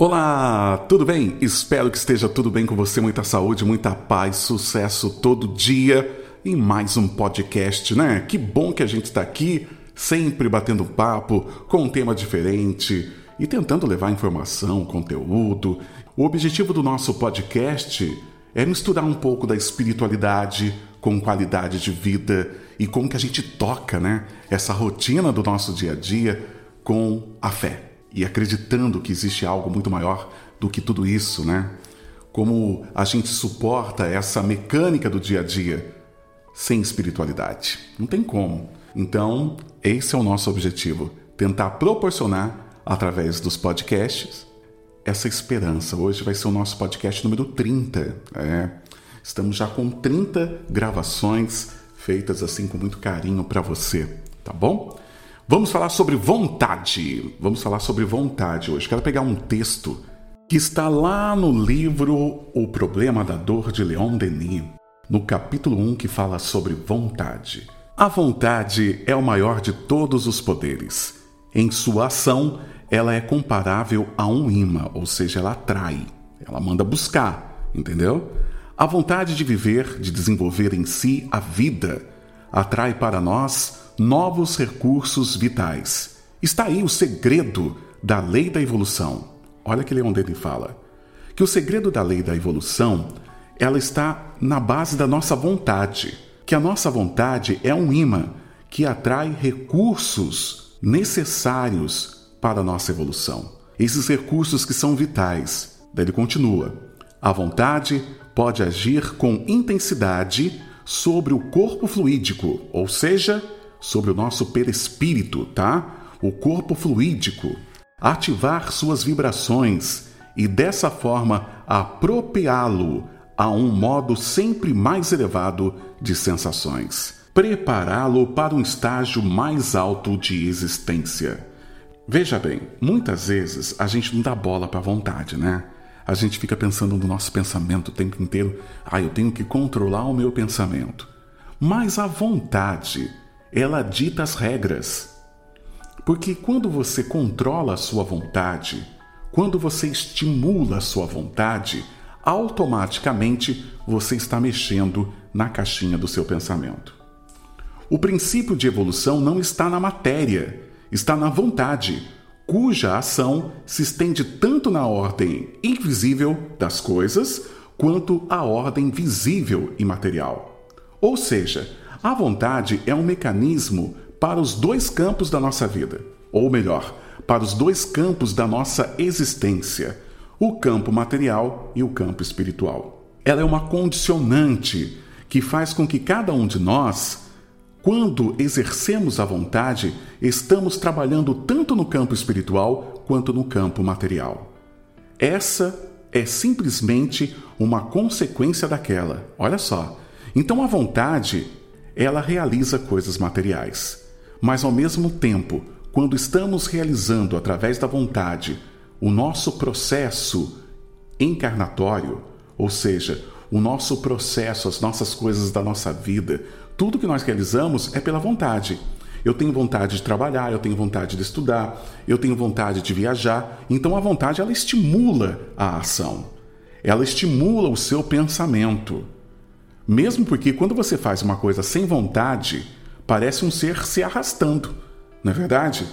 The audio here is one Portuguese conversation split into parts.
Olá, tudo bem? Espero que esteja tudo bem com você, muita saúde, muita paz, sucesso todo dia em mais um podcast, né? Que bom que a gente está aqui, sempre batendo papo com um tema diferente e tentando levar informação, conteúdo. O objetivo do nosso podcast é misturar um pouco da espiritualidade com qualidade de vida e como que a gente toca, né? Essa rotina do nosso dia a dia com a fé e acreditando que existe algo muito maior do que tudo isso, né? Como a gente suporta essa mecânica do dia a dia sem espiritualidade? Não tem como. Então, esse é o nosso objetivo: tentar proporcionar, através dos podcasts, essa esperança. Hoje vai ser o nosso podcast número 30. É. Estamos já com 30 gravações feitas assim com muito carinho para você, tá bom? Vamos falar sobre vontade. Vamos falar sobre vontade hoje. Quero pegar um texto que está lá no livro O Problema da Dor de Leon Denis, no capítulo 1 que fala sobre vontade. A vontade é o maior de todos os poderes. Em sua ação, ela é comparável a um imã, ou seja, ela atrai, ela manda buscar, entendeu? A vontade de viver, de desenvolver em si a vida, atrai para nós novos recursos vitais. Está aí o segredo da lei da evolução. Olha que Leon Denis fala que o segredo da lei da evolução ela está na base da nossa vontade, que a nossa vontade é um imã que atrai recursos necessários para a nossa evolução. Esses recursos que são vitais. Daí ele continua: a vontade pode agir com intensidade sobre o corpo fluídico, ou seja, sobre o nosso perispírito, tá? O corpo fluídico, ativar suas vibrações e dessa forma apropriá-lo a um modo sempre mais elevado de sensações, prepará-lo para um estágio mais alto de existência. Veja bem, muitas vezes a gente não dá bola para a vontade, né? A gente fica pensando no nosso pensamento o tempo inteiro. Ah, eu tenho que controlar o meu pensamento. Mas a vontade ela dita as regras. Porque quando você controla a sua vontade, quando você estimula a sua vontade, automaticamente você está mexendo na caixinha do seu pensamento. O princípio de evolução não está na matéria, está na vontade, cuja ação se estende tanto na ordem invisível das coisas quanto à ordem visível e material. Ou seja, a vontade é um mecanismo para os dois campos da nossa vida, ou melhor, para os dois campos da nossa existência, o campo material e o campo espiritual. Ela é uma condicionante que faz com que cada um de nós, quando exercemos a vontade, estamos trabalhando tanto no campo espiritual quanto no campo material. Essa é simplesmente uma consequência daquela. Olha só. Então a vontade ela realiza coisas materiais. Mas ao mesmo tempo, quando estamos realizando através da vontade o nosso processo encarnatório, ou seja, o nosso processo, as nossas coisas da nossa vida, tudo que nós realizamos é pela vontade. Eu tenho vontade de trabalhar, eu tenho vontade de estudar, eu tenho vontade de viajar. Então a vontade ela estimula a ação. Ela estimula o seu pensamento. Mesmo porque quando você faz uma coisa sem vontade, parece um ser se arrastando, não é verdade?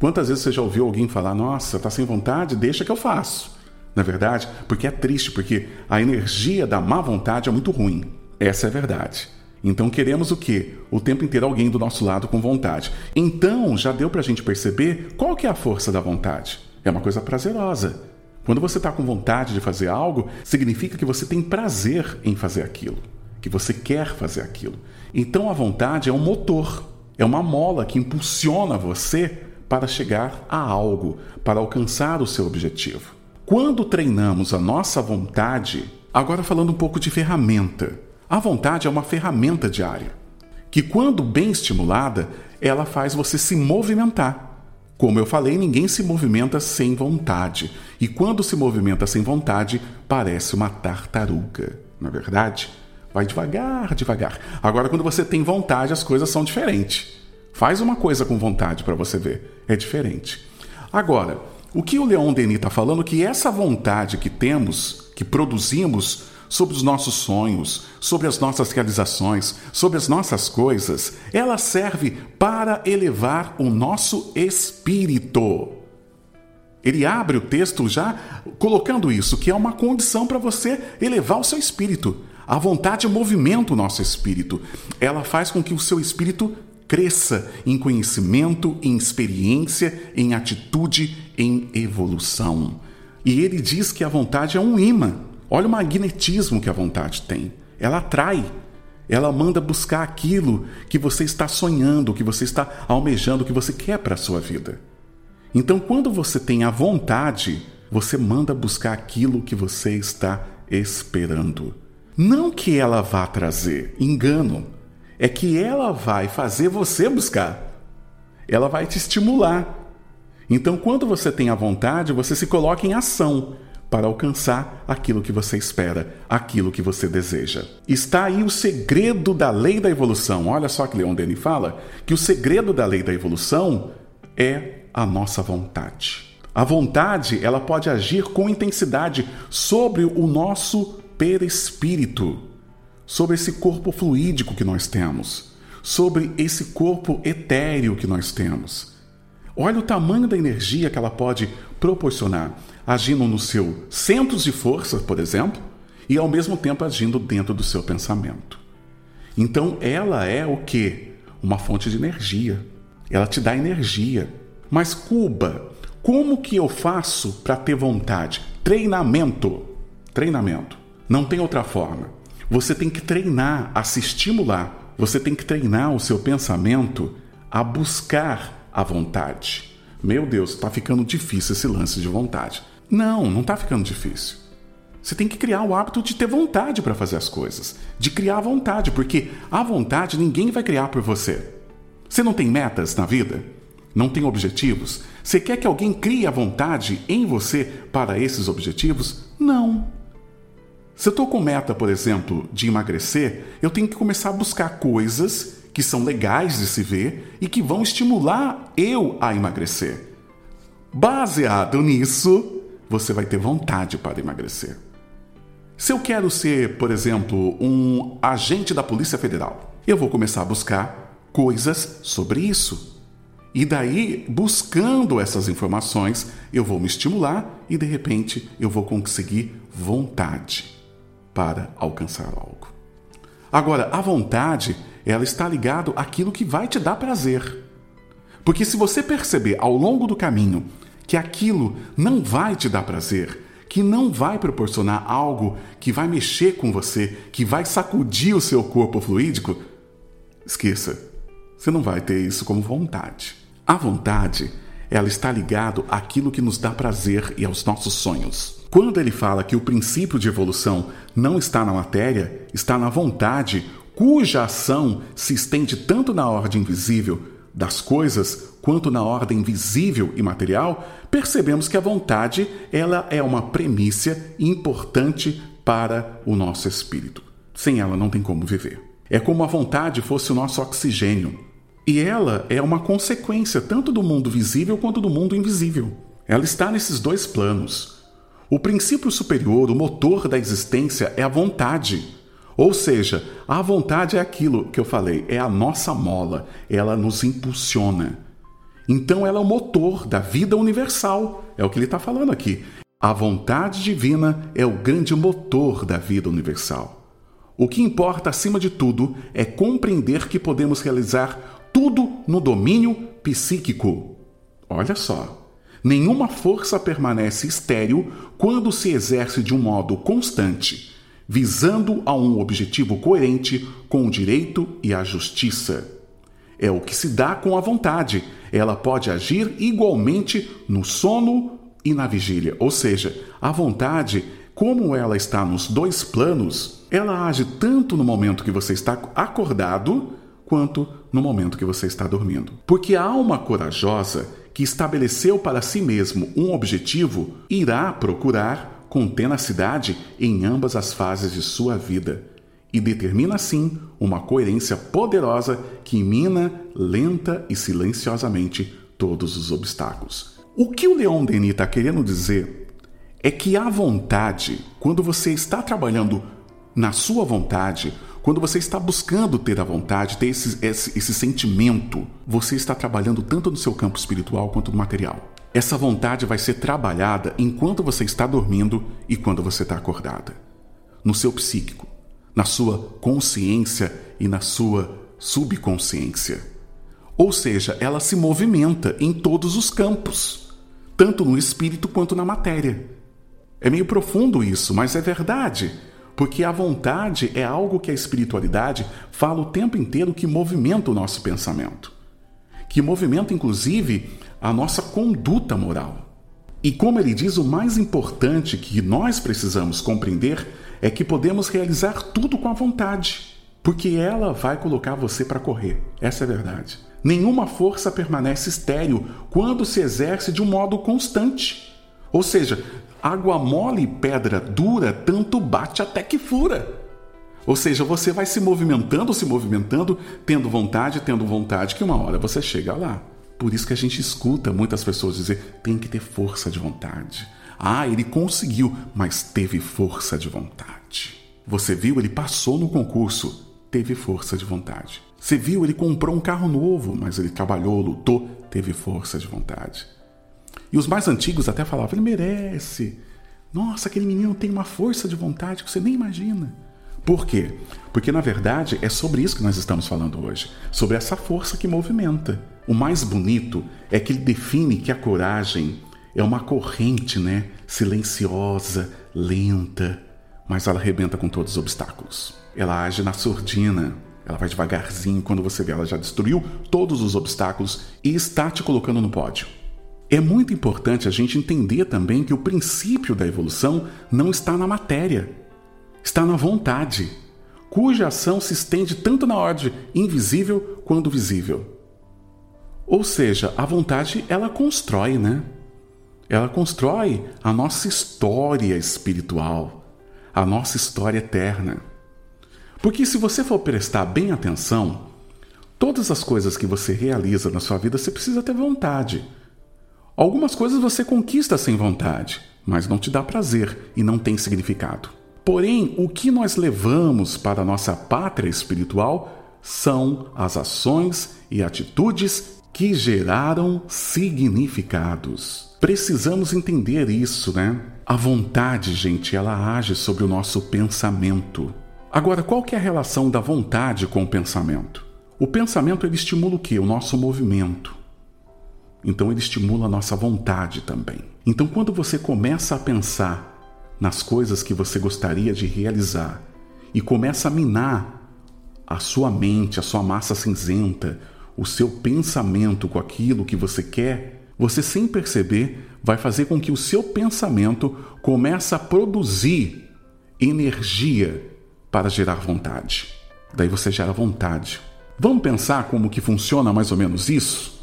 Quantas vezes você já ouviu alguém falar: Nossa, tá sem vontade? Deixa que eu faço. Não é verdade? Porque é triste, porque a energia da má vontade é muito ruim. Essa é a verdade. Então queremos o quê? O tempo inteiro alguém do nosso lado com vontade. Então já deu para a gente perceber qual que é a força da vontade. É uma coisa prazerosa. Quando você está com vontade de fazer algo, significa que você tem prazer em fazer aquilo que você quer fazer aquilo. Então a vontade é um motor, é uma mola que impulsiona você para chegar a algo, para alcançar o seu objetivo. Quando treinamos a nossa vontade, agora falando um pouco de ferramenta, a vontade é uma ferramenta diária, que quando bem estimulada, ela faz você se movimentar. Como eu falei, ninguém se movimenta sem vontade, e quando se movimenta sem vontade, parece uma tartaruga, não é verdade? Vai devagar, devagar. Agora, quando você tem vontade, as coisas são diferentes. Faz uma coisa com vontade para você ver. É diferente. Agora, O que o Leon Denis está falando é que essa vontade que temos, que produzimos sobre os nossos sonhos, sobre as nossas realizações, sobre as nossas coisas, ela serve para elevar o nosso espírito. Ele abre o texto já colocando isso, que é uma condição para você elevar o seu espírito. A vontade movimenta o nosso espírito. Ela faz com que o seu espírito cresça em conhecimento, em experiência, em atitude, em evolução. E ele diz que a vontade é um imã. Olha o magnetismo que a vontade tem. Ela atrai. Ela manda buscar aquilo que você está sonhando, que você está almejando, que você quer para a sua vida. Então, quando você tem a vontade, você manda buscar aquilo que você está esperando. Não que ela vá trazer engano, é que ela vai fazer você buscar. Ela vai te estimular. Então, quando você tem a vontade, você se coloca em ação para alcançar aquilo que você espera, aquilo que você deseja. Está aí o segredo da lei da evolução. Olha só que Leon Denis fala que o segredo da lei da evolução é a nossa vontade. A vontade, ela pode agir com intensidade sobre o nosso perispírito, sobre esse corpo fluídico que nós temos, sobre esse corpo etéreo que nós temos. Olha o tamanho da energia que ela pode proporcionar agindo no seu centros de força, por exemplo, e ao mesmo tempo agindo dentro do seu pensamento. Então ela é o que? Uma fonte de energia. Ela te dá energia. Mas Cuba, como que eu faço para ter vontade? Treinamento. Treinamento. Não tem outra forma. Você tem que treinar a se estimular. Você tem que treinar o seu pensamento a buscar a vontade. Meu Deus, está ficando difícil esse lance de vontade. Não, não está ficando difícil. Você tem que criar o hábito de ter vontade para fazer as coisas, de criar vontade, porque a vontade ninguém vai criar por você. Você não tem metas na vida? Não tem objetivos? Você quer que alguém crie a vontade em você para esses objetivos? Não. Se eu estou com meta, por exemplo, de emagrecer, eu tenho que começar a buscar coisas que são legais de se ver e que vão estimular eu a emagrecer. Baseado nisso, você vai ter vontade para emagrecer. Se eu quero ser, por exemplo, um agente da Polícia Federal, eu vou começar a buscar coisas sobre isso. E daí, buscando essas informações, eu vou me estimular e de repente eu vou conseguir vontade para alcançar algo. Agora, a vontade, ela está ligado àquilo que vai te dar prazer. Porque se você perceber ao longo do caminho que aquilo não vai te dar prazer, que não vai proporcionar algo que vai mexer com você, que vai sacudir o seu corpo fluídico, esqueça. Você não vai ter isso como vontade. A vontade, ela está ligado àquilo que nos dá prazer e aos nossos sonhos. Quando ele fala que o princípio de evolução não está na matéria, está na vontade, cuja ação se estende tanto na ordem visível das coisas quanto na ordem visível e material, percebemos que a vontade ela é uma premissa importante para o nosso espírito. Sem ela não tem como viver. É como a vontade fosse o nosso oxigênio. E ela é uma consequência tanto do mundo visível quanto do mundo invisível. Ela está nesses dois planos. O princípio superior, o motor da existência, é a vontade. Ou seja, a vontade é aquilo que eu falei, é a nossa mola, ela nos impulsiona. Então ela é o motor da vida universal, é o que ele está falando aqui. A vontade divina é o grande motor da vida universal. O que importa acima de tudo é compreender que podemos realizar tudo no domínio psíquico. Olha só. Nenhuma força permanece estéril quando se exerce de um modo constante visando a um objetivo coerente com o direito e a justiça. É o que se dá com a vontade. Ela pode agir igualmente no sono e na vigília. Ou seja, a vontade, como ela está nos dois planos, ela age tanto no momento que você está acordado quanto no momento que você está dormindo. Porque a alma corajosa que estabeleceu para si mesmo um objetivo irá procurar com tenacidade em ambas as fases de sua vida e determina assim uma coerência poderosa que mina lenta e silenciosamente todos os obstáculos. O que o Leon Denis está querendo dizer é que a vontade, quando você está trabalhando na sua vontade, quando você está buscando ter a vontade, ter esse, esse, esse sentimento, você está trabalhando tanto no seu campo espiritual quanto no material. Essa vontade vai ser trabalhada enquanto você está dormindo e quando você está acordada. No seu psíquico, na sua consciência e na sua subconsciência. Ou seja, ela se movimenta em todos os campos, tanto no espírito quanto na matéria. É meio profundo isso, mas é verdade, porque a vontade é algo que a espiritualidade fala o tempo inteiro que movimenta o nosso pensamento, que movimenta inclusive a nossa conduta moral. E como ele diz, o mais importante que nós precisamos compreender é que podemos realizar tudo com a vontade porque ela vai colocar você para correr. Essa é a verdade. Nenhuma força permanece estéril quando se exerce de um modo constante. Ou seja, água mole e pedra dura tanto bate até que fura. Ou seja, você vai se movimentando, se movimentando, tendo vontade, tendo vontade, que uma hora você chega lá. Por isso que a gente escuta muitas pessoas dizer: tem que ter força de vontade. Ah, ele conseguiu, mas teve força de vontade. Você viu, ele passou no concurso, teve força de vontade. Você viu, ele comprou um carro novo, mas ele trabalhou, lutou, teve força de vontade. E os mais antigos até falavam: ele merece. Nossa, aquele menino tem uma força de vontade que você nem imagina. Por quê? Porque na verdade é sobre isso que nós estamos falando hoje, sobre essa força que movimenta. O mais bonito é que ele define que a coragem é uma corrente, né, silenciosa, lenta, mas ela arrebenta com todos os obstáculos. Ela age na surdina, ela vai devagarzinho quando você vê, ela já destruiu todos os obstáculos e está te colocando no pódio. É muito importante a gente entender também que o princípio da evolução não está na matéria, está na vontade, cuja ação se estende tanto na ordem invisível quanto visível. Ou seja, a vontade ela constrói, né? Ela constrói a nossa história espiritual, a nossa história eterna. Porque se você for prestar bem atenção, todas as coisas que você realiza na sua vida você precisa ter vontade. Algumas coisas você conquista sem vontade, mas não te dá prazer e não tem significado. Porém, o que nós levamos para a nossa pátria espiritual são as ações e atitudes que geraram significados. Precisamos entender isso, né? A vontade, gente, ela age sobre o nosso pensamento. Agora, qual que é a relação da vontade com o pensamento? O pensamento ele estimula o que? O nosso movimento. Então ele estimula a nossa vontade também. Então quando você começa a pensar nas coisas que você gostaria de realizar e começa a minar a sua mente, a sua massa cinzenta, o seu pensamento com aquilo que você quer, você sem perceber vai fazer com que o seu pensamento comece a produzir energia para gerar vontade. Daí você gera vontade. Vamos pensar como que funciona mais ou menos isso?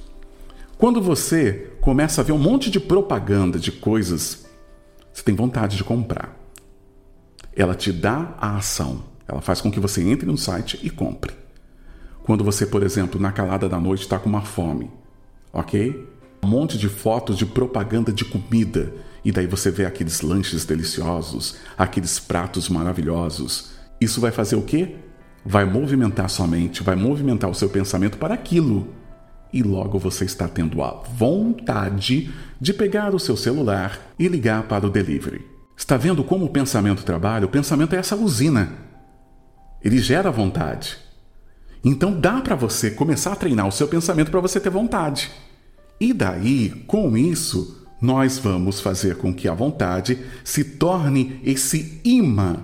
Quando você começa a ver um monte de propaganda de coisas, você tem vontade de comprar. Ela te dá a ação. Ela faz com que você entre no site e compre. Quando você, por exemplo, na calada da noite está com uma fome, ok? Um monte de fotos de propaganda de comida. E daí você vê aqueles lanches deliciosos, aqueles pratos maravilhosos. Isso vai fazer o quê? Vai movimentar sua mente, vai movimentar o seu pensamento para aquilo. E logo você está tendo a vontade de pegar o seu celular e ligar para o delivery. Está vendo como o pensamento trabalha? O pensamento é essa usina. Ele gera vontade. Então dá para você começar a treinar o seu pensamento para você ter vontade. E daí, com isso, nós vamos fazer com que a vontade se torne esse imã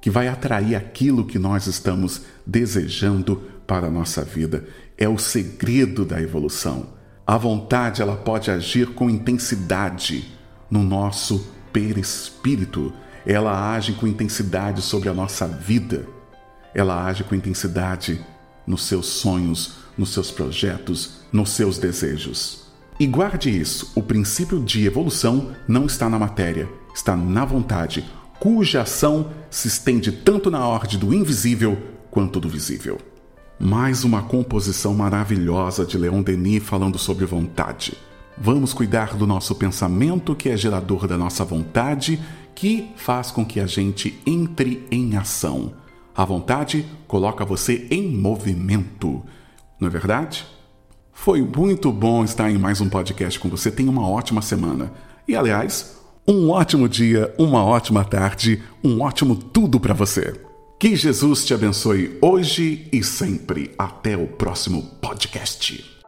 que vai atrair aquilo que nós estamos desejando para a nossa vida. É o segredo da evolução. A vontade ela pode agir com intensidade no nosso perispírito. Ela age com intensidade sobre a nossa vida. Ela age com intensidade nos seus sonhos, nos seus projetos, nos seus desejos. E guarde isso: o princípio de evolução não está na matéria, está na vontade cuja ação se estende tanto na ordem do invisível quanto do visível. Mais uma composição maravilhosa de Leon Denis falando sobre vontade. Vamos cuidar do nosso pensamento, que é gerador da nossa vontade, que faz com que a gente entre em ação. A vontade coloca você em movimento. Não é verdade? Foi muito bom estar em mais um podcast com você. Tenha uma ótima semana. E, aliás, um ótimo dia, uma ótima tarde, um ótimo tudo para você. Que Jesus te abençoe hoje e sempre. Até o próximo podcast.